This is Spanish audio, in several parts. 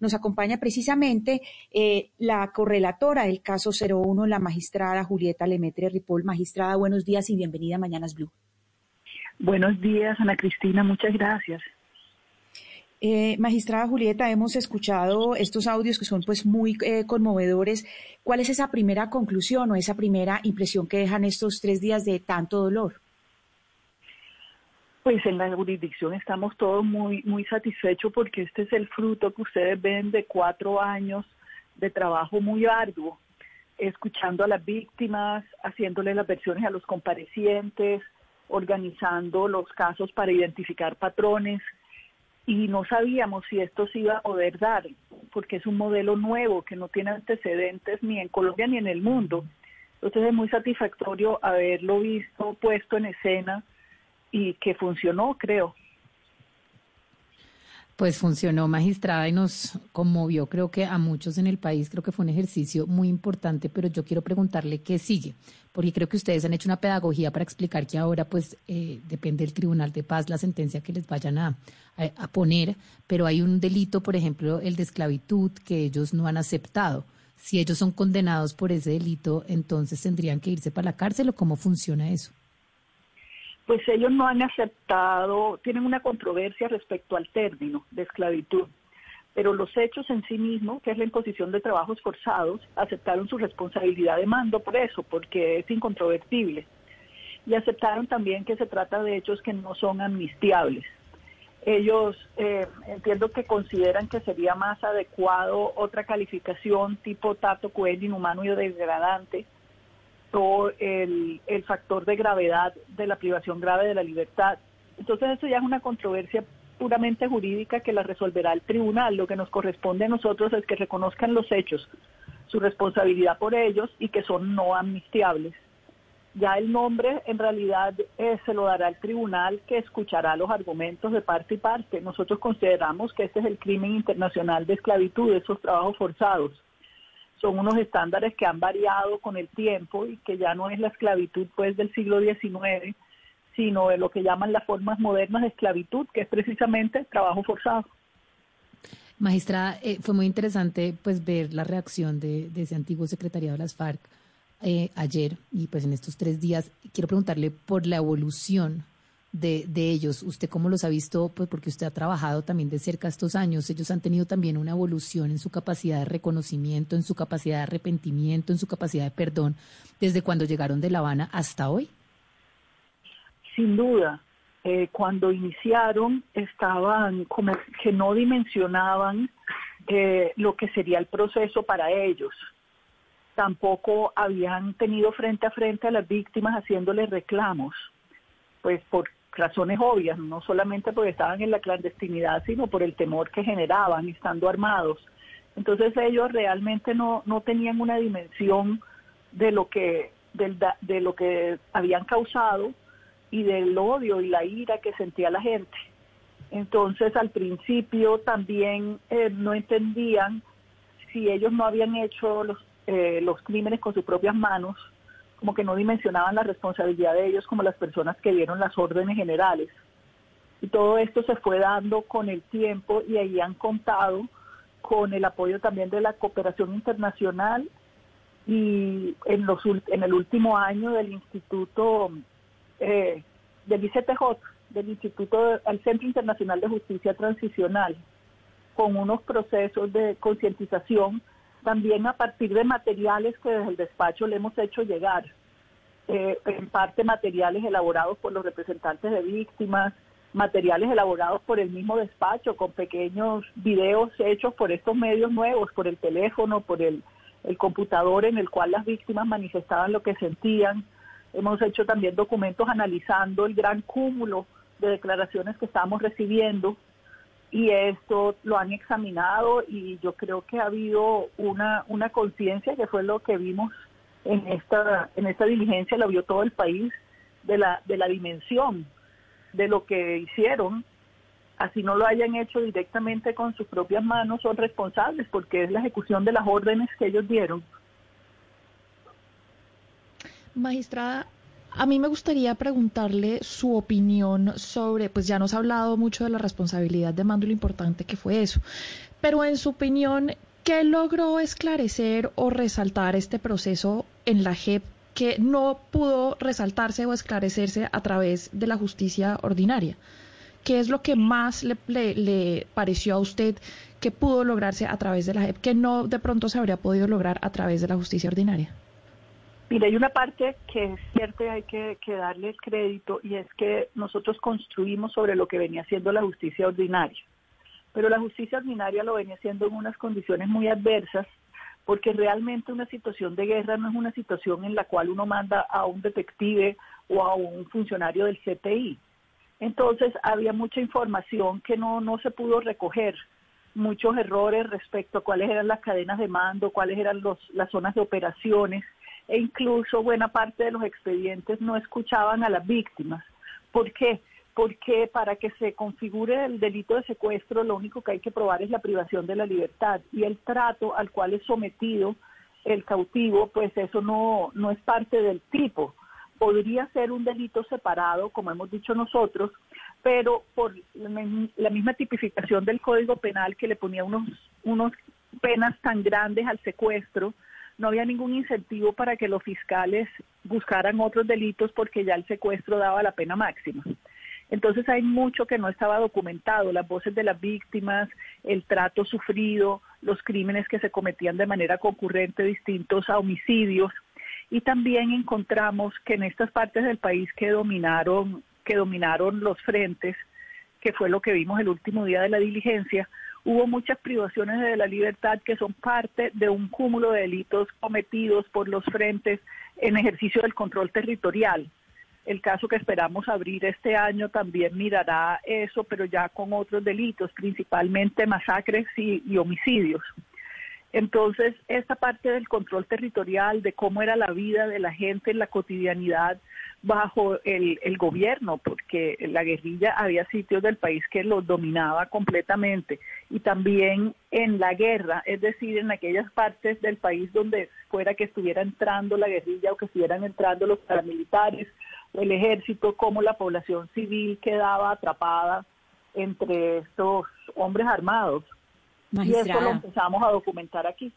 Nos acompaña precisamente eh, la correlatora del caso 01, la magistrada Julieta Lemetre Ripoll. Magistrada, buenos días y bienvenida a Mañanas Blue. Buenos días, Ana Cristina. Muchas gracias. Eh, magistrada Julieta, hemos escuchado estos audios que son pues muy eh, conmovedores. ¿Cuál es esa primera conclusión o esa primera impresión que dejan estos tres días de tanto dolor? Pues en la jurisdicción estamos todos muy, muy satisfechos porque este es el fruto que ustedes ven de cuatro años de trabajo muy arduo, escuchando a las víctimas, haciéndole las versiones a los comparecientes, organizando los casos para identificar patrones y no sabíamos si esto se iba a poder dar, porque es un modelo nuevo que no tiene antecedentes ni en Colombia ni en el mundo. Entonces es muy satisfactorio haberlo visto puesto en escena y que funcionó, creo. Pues funcionó, magistrada, y nos conmovió, creo que a muchos en el país, creo que fue un ejercicio muy importante, pero yo quiero preguntarle qué sigue, porque creo que ustedes han hecho una pedagogía para explicar que ahora, pues, eh, depende del Tribunal de Paz la sentencia que les vayan a, a, poner, pero hay un delito, por ejemplo, el de esclavitud, que ellos no han aceptado. Si ellos son condenados por ese delito, entonces tendrían que irse para la cárcel o cómo funciona eso pues ellos no han aceptado, tienen una controversia respecto al término de esclavitud, pero los hechos en sí mismos, que es la imposición de trabajos forzados, aceptaron su responsabilidad de mando por eso, porque es incontrovertible. Y aceptaron también que se trata de hechos que no son amnistiables. Ellos eh, entiendo que consideran que sería más adecuado otra calificación tipo tato cruel, inhumano y degradante, el, factor de gravedad de la privación grave de la libertad. Entonces eso ya es una controversia puramente jurídica que la resolverá el tribunal. Lo que nos corresponde a nosotros es que reconozcan los hechos, su responsabilidad por ellos y que son no amnistiables. Ya el nombre en realidad eh, se lo dará el tribunal que escuchará los argumentos de parte y parte. Nosotros consideramos que este es el crimen internacional de esclavitud, esos trabajos forzados son unos estándares que han variado con el tiempo y que ya no es la esclavitud pues del siglo XIX, sino de lo que llaman las formas modernas de esclavitud, que es precisamente trabajo forzado. Magistrada, eh, fue muy interesante pues ver la reacción de, ese antiguo secretariado de las FARC eh, ayer y pues en estos tres días. Quiero preguntarle por la evolución de, de, ellos. ¿Usted cómo los ha visto? Pues porque usted ha trabajado también de cerca estos años. Ellos han tenido también una evolución en su capacidad de reconocimiento, en su capacidad de arrepentimiento, en su capacidad de perdón, desde cuando llegaron de La Habana hasta hoy. Sin duda. Eh, cuando iniciaron estaban como que no dimensionaban eh, lo que sería el proceso para ellos. Tampoco habían tenido frente a frente a las víctimas haciéndoles reclamos pues por razones obvias, no solamente porque estaban en la clandestinidad, sino por el temor que generaban estando armados. Entonces ellos realmente no, no tenían una dimensión de lo que de lo que habían causado y del odio y la ira que sentía la gente. Entonces al principio también eh, no entendían si ellos no habían hecho los, eh, los crímenes con sus propias manos, como que no dimensionaban la responsabilidad de ellos como las personas que dieron las órdenes generales. Y todo esto se fue dando con el tiempo y ahí han contado con el apoyo también de la cooperación internacional y en, los, en el último año del Instituto, eh, del ICTJ, del Instituto, al Centro Internacional de Justicia Transicional, con unos procesos de concientización también a partir de materiales que desde el despacho le hemos hecho llegar, eh, en parte materiales elaborados por los representantes de víctimas, materiales elaborados por el mismo despacho, con pequeños videos hechos por estos medios nuevos, por el teléfono, por el, el computador en el cual las víctimas manifestaban lo que sentían. Hemos hecho también documentos analizando el gran cúmulo de declaraciones que estamos recibiendo y esto lo han examinado y yo creo que ha habido una, una conciencia que fue lo que vimos en esta, en esta diligencia, lo vio todo el país, de la, de la dimensión de lo que hicieron, así no lo hayan hecho directamente con sus propias manos, son responsables porque es la ejecución de las órdenes que ellos dieron. Magistrada, a mí me gustaría preguntarle su opinión sobre, pues ya nos ha hablado mucho de la responsabilidad de mando y lo importante que fue eso, pero en su opinión, ¿qué logró esclarecer o resaltar este proceso en la JEP que no pudo resaltarse o esclarecerse a través de la justicia ordinaria? ¿Qué es lo que más le, le, pareció a usted que pudo lograrse a través de la JEP que no de pronto se habría podido lograr a través de la justicia ordinaria? Mira, hay una parte que es cierta y hay que, darle el crédito y es que nosotros construimos sobre lo que venía siendo la justicia ordinaria. Pero la justicia ordinaria lo venía haciendo en unas condiciones muy adversas porque realmente una situación de guerra no es una situación en la cual uno manda a un detective o a un funcionario del CTI. Entonces había mucha información que no, no se pudo recoger, muchos errores respecto a cuáles eran las cadenas de mando, cuáles eran los, las zonas de operaciones e incluso buena parte de los expedientes no escuchaban a las víctimas. ¿Por qué? Porque para que se configure el delito de secuestro lo único que hay que probar es la privación de la libertad y el trato al cual es sometido el cautivo, pues eso no, no es parte del tipo. Podría ser un delito separado, como hemos dicho nosotros, pero por la misma tipificación del Código Penal que le ponía unos, unos penas tan grandes al secuestro, no había ningún incentivo para que los fiscales buscaran otros delitos porque ya el secuestro daba la pena máxima. Entonces hay mucho que no estaba documentado, las voces de las víctimas, el trato sufrido, los crímenes que se cometían de manera concurrente distintos a homicidios y también encontramos que en estas partes del país que dominaron que dominaron los frentes, que fue lo que vimos el último día de la diligencia, hubo muchas privaciones de la libertad que son parte de un cúmulo de delitos cometidos por los frentes en ejercicio del control territorial. El caso que esperamos abrir este año también mirará eso, pero ya con otros delitos, principalmente masacres y, homicidios. Entonces, esta parte del control territorial, de cómo era la vida de la gente en la cotidianidad, bajo el, el, gobierno, porque la guerrilla había sitios del país que los dominaba completamente y también en la guerra, es decir, en aquellas partes del país donde fuera que estuviera entrando la guerrilla o que estuvieran entrando los paramilitares o el ejército, como la población civil quedaba atrapada entre estos hombres armados. Y eso lo empezamos a documentar aquí.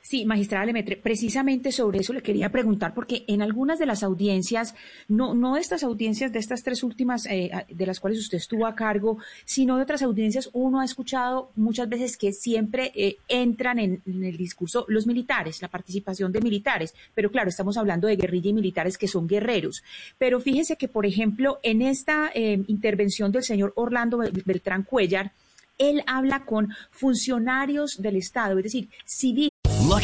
Sí, magistrada Lemetre, precisamente sobre eso le quería preguntar, porque en algunas de las audiencias, no, no estas audiencias de estas tres últimas eh, de las cuales usted estuvo a cargo, sino de otras audiencias, uno ha escuchado muchas veces que siempre eh, entran en, el discurso los militares, la participación de militares, pero claro, estamos hablando de guerrilla y militares que son guerreros. Pero fíjese que, por ejemplo, en esta eh, intervención del señor Orlando Beltrán Cuellar, él habla con funcionarios del Estado, es decir, civiles.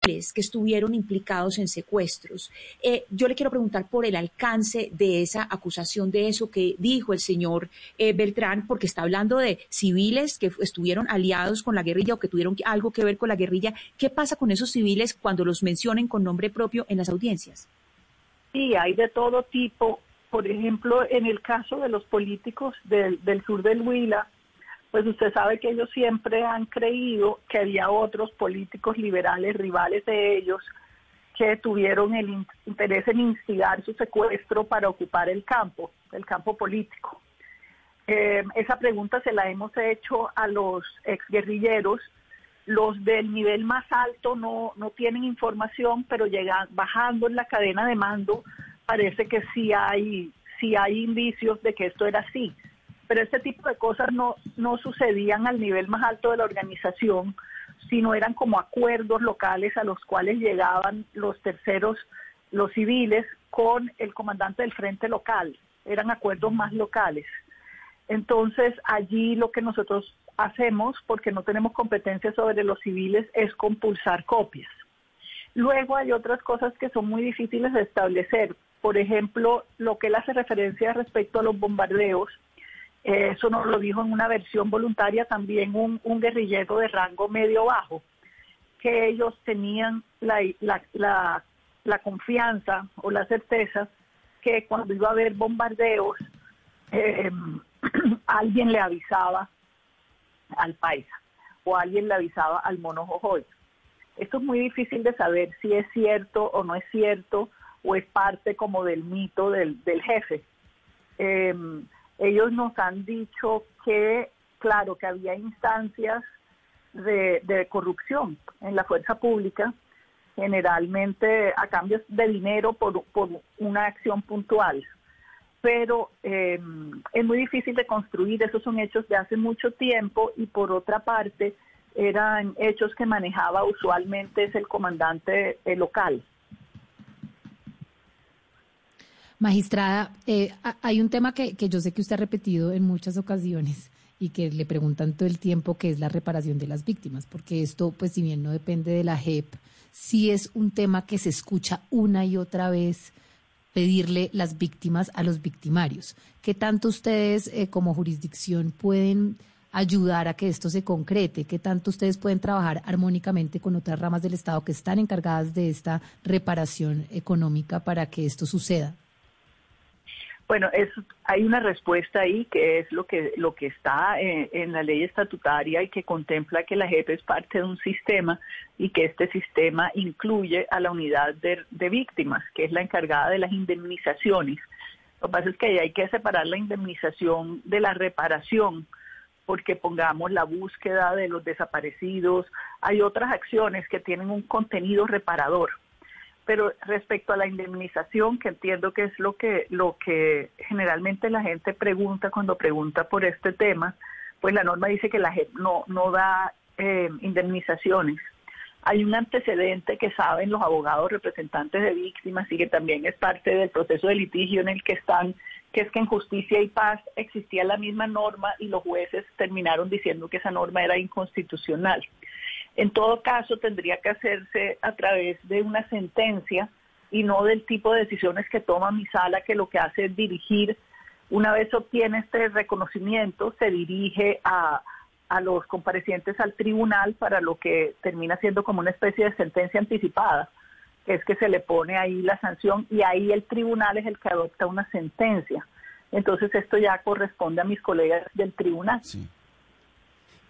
Que estuvieron implicados en secuestros. Eh, yo le quiero preguntar por el alcance de esa acusación, de eso que dijo el señor eh, Beltrán, porque está hablando de civiles que estuvieron aliados con la guerrilla o que tuvieron algo que ver con la guerrilla. ¿Qué pasa con esos civiles cuando los mencionen con nombre propio en las audiencias? Sí, hay de todo tipo. Por ejemplo, en el caso de los políticos del, del sur del Huila, pues usted sabe que ellos siempre han creído que había otros políticos liberales rivales de ellos que tuvieron el interés en instigar su secuestro para ocupar el campo, el campo político. Eh, esa pregunta se la hemos hecho a los exguerrilleros. Los del nivel más alto no, no tienen información, pero bajando en la cadena de mando parece que sí hay, sí hay indicios de que esto era así. Pero este tipo de cosas no, no sucedían al nivel más alto de la organización, sino eran como acuerdos locales a los cuales llegaban los terceros, los civiles, con el comandante del frente local. Eran acuerdos más locales. Entonces, allí lo que nosotros hacemos, porque no tenemos competencia sobre los civiles, es compulsar copias. Luego hay otras cosas que son muy difíciles de establecer. Por ejemplo, lo que él hace referencia respecto a los bombardeos, eso nos lo dijo en una versión voluntaria también un, guerrillero de rango medio-bajo, que ellos tenían la, la, la, confianza o la certeza que cuando iba a haber bombardeos, eh, alguien le avisaba al paisa o alguien le avisaba al mono Jojoy. Esto es muy difícil de saber si es cierto o no es cierto o es parte como del mito del, del jefe. Em, ellos nos han dicho que, claro, que había instancias de, corrupción en la fuerza pública, generalmente a cambio de dinero por, por una acción puntual. Pero em, es muy difícil de construir, esos son hechos de hace mucho tiempo y por otra parte eran hechos que manejaba usualmente es el comandante eh, local. Magistrada, eh, hay un tema que, que yo sé que usted ha repetido en muchas ocasiones y que le preguntan todo el tiempo, que es la reparación de las víctimas, porque esto, pues si bien no depende de la JEP, sí es un tema que se escucha una y otra vez pedirle las víctimas a los victimarios. ¿Qué tanto ustedes eh, como jurisdicción pueden ayudar a que esto se concrete? ¿Qué tanto ustedes pueden trabajar armónicamente con otras ramas del Estado que están encargadas de esta reparación económica para que esto suceda? Bueno, es, hay una respuesta ahí que es lo que, lo que está en, la ley estatutaria y que contempla que la JEP es parte de un sistema y que este sistema incluye a la unidad de, víctimas, que es la encargada de las indemnizaciones. Lo que pasa es que hay que separar la indemnización de la reparación, porque pongamos la búsqueda de los desaparecidos, hay otras acciones que tienen un contenido reparador pero respecto a la indemnización, que entiendo que es lo que, lo que generalmente la gente pregunta cuando pregunta por este tema, pues la norma dice que la gente no, no da eh, indemnizaciones. Hay un antecedente que saben los abogados representantes de víctimas y que también es parte del proceso de litigio en el que están, que es que en justicia y paz existía la misma norma y los jueces terminaron diciendo que esa norma era inconstitucional. En todo caso, tendría que hacerse a través de una sentencia y no del tipo de decisiones que toma mi sala, que lo que hace es dirigir, una vez obtiene este reconocimiento, se dirige a, los comparecientes al tribunal para lo que termina siendo como una especie de sentencia anticipada, es que se le pone ahí la sanción y ahí el tribunal es el que adopta una sentencia. Entonces esto ya corresponde a mis colegas del tribunal.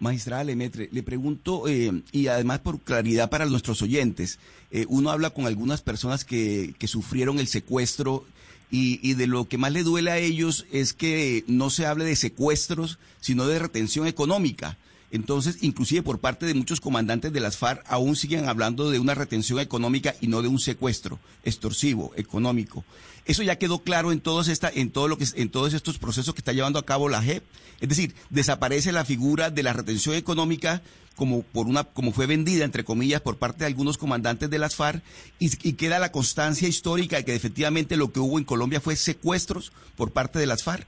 Magistrada Lemetre, le pregunto, eh, y además por claridad para nuestros oyentes, eh, uno habla con algunas personas que, que sufrieron el secuestro y, y, de lo que más le duele a ellos es que no se hable de secuestros, sino de retención económica. Entonces, inclusive por parte de muchos comandantes de las FARC, aún siguen hablando de una retención económica y no de un secuestro extorsivo, económico. Eso ya quedó claro en todos esta, en todo lo que en todos estos procesos que está llevando a cabo la JEP. Es decir, desaparece la figura de la retención económica como por una, como fue vendida entre comillas por parte de algunos comandantes de las FARC y, y queda la constancia histórica de que efectivamente lo que hubo en Colombia fue secuestros por parte de las FARC.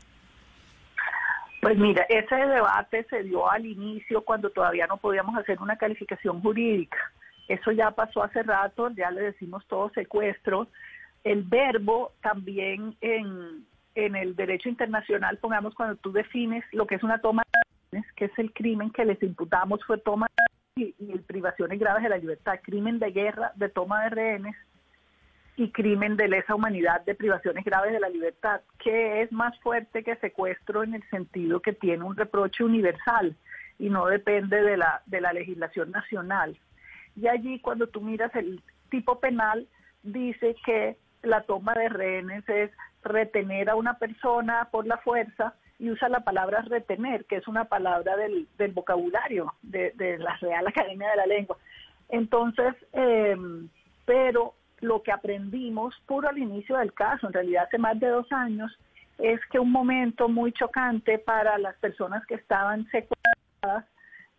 Pues mira, ese debate se dio al inicio cuando todavía no podíamos hacer una calificación jurídica. Eso ya pasó hace rato, ya le decimos todo secuestro. El verbo también en, en el derecho internacional, pongamos cuando tú defines lo que es una toma de rehenes, que es el crimen que les imputamos fue toma y, y privaciones graves de la libertad, crimen de guerra, de toma de rehenes, y crimen de lesa humanidad de privaciones graves de la libertad, que es más fuerte que secuestro en el sentido que tiene un reproche universal y no depende de la, de la legislación nacional. Y allí cuando tú miras el tipo penal, dice que la toma de rehenes es retener a una persona por la fuerza y usa la palabra retener, que es una palabra del, del vocabulario de, de, la Real Academia de la Lengua. Entonces, eh, pero lo que aprendimos puro al inicio del caso, en realidad hace más de dos años, es que un momento muy chocante para las personas que estaban secuestradas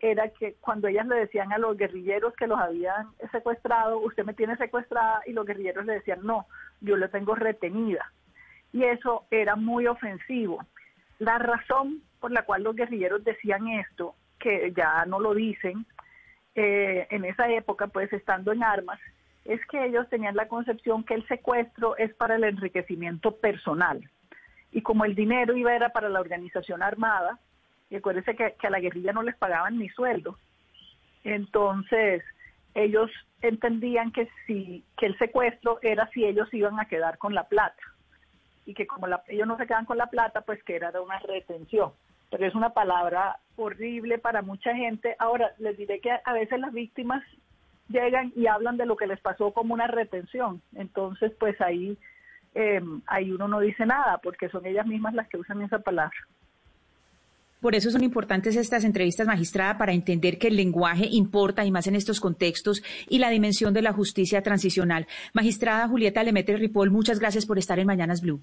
era que cuando ellas le decían a los guerrilleros que los habían secuestrado, usted me tiene secuestrada, y los guerrilleros le decían, no, yo le tengo retenida. Y eso era muy ofensivo. La razón por la cual los guerrilleros decían esto, que ya no lo dicen, eh, en esa época, pues estando en armas, es que ellos tenían la concepción que el secuestro es para el enriquecimiento personal. Y como el dinero iba era para la organización armada, y acuérdense que, a la guerrilla no les pagaban ni sueldo, entonces ellos entendían que si que el secuestro era si ellos iban a quedar con la plata y que como ellos no se quedan con la plata, pues que era de una retención. Pero es una palabra horrible para mucha gente. Ahora, les diré que a veces las víctimas llegan y hablan de lo que les pasó como una retención. Entonces, pues ahí, eh, ahí uno no dice nada, porque son ellas mismas las que usan esa palabra. Por eso son importantes estas entrevistas, magistrada, para entender que el lenguaje importa y más en estos contextos y la dimensión de la justicia transicional. Magistrada Julieta Lemete Ripoll, muchas gracias por estar en Mañanas Blue.